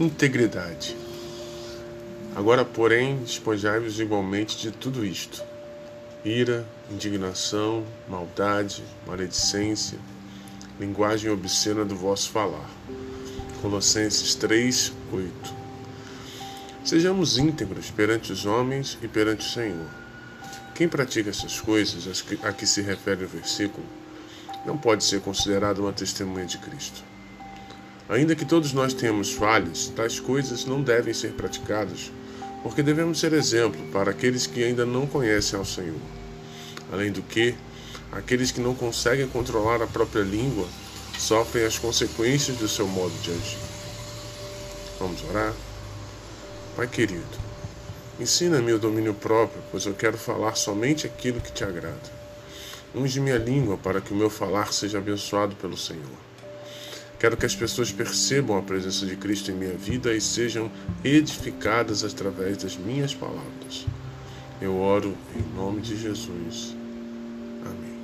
integridade. Agora, porém, despojai-vos igualmente de tudo isto: ira, indignação, maldade, maledicência, linguagem obscena do vosso falar. Colossenses 3, 8. Sejamos íntegros perante os homens e perante o Senhor. Quem pratica essas coisas a que se refere o versículo não pode ser considerado uma testemunha de Cristo. Ainda que todos nós tenhamos falhas, tais coisas não devem ser praticadas, porque devemos ser exemplo para aqueles que ainda não conhecem ao Senhor. Além do que, aqueles que não conseguem controlar a própria língua sofrem as consequências do seu modo de agir. Vamos orar? Pai querido, ensina-me o domínio próprio, pois eu quero falar somente aquilo que te agrada. Unge minha língua para que o meu falar seja abençoado pelo Senhor. Quero que as pessoas percebam a presença de Cristo em minha vida e sejam edificadas através das minhas palavras. Eu oro em nome de Jesus. Amém.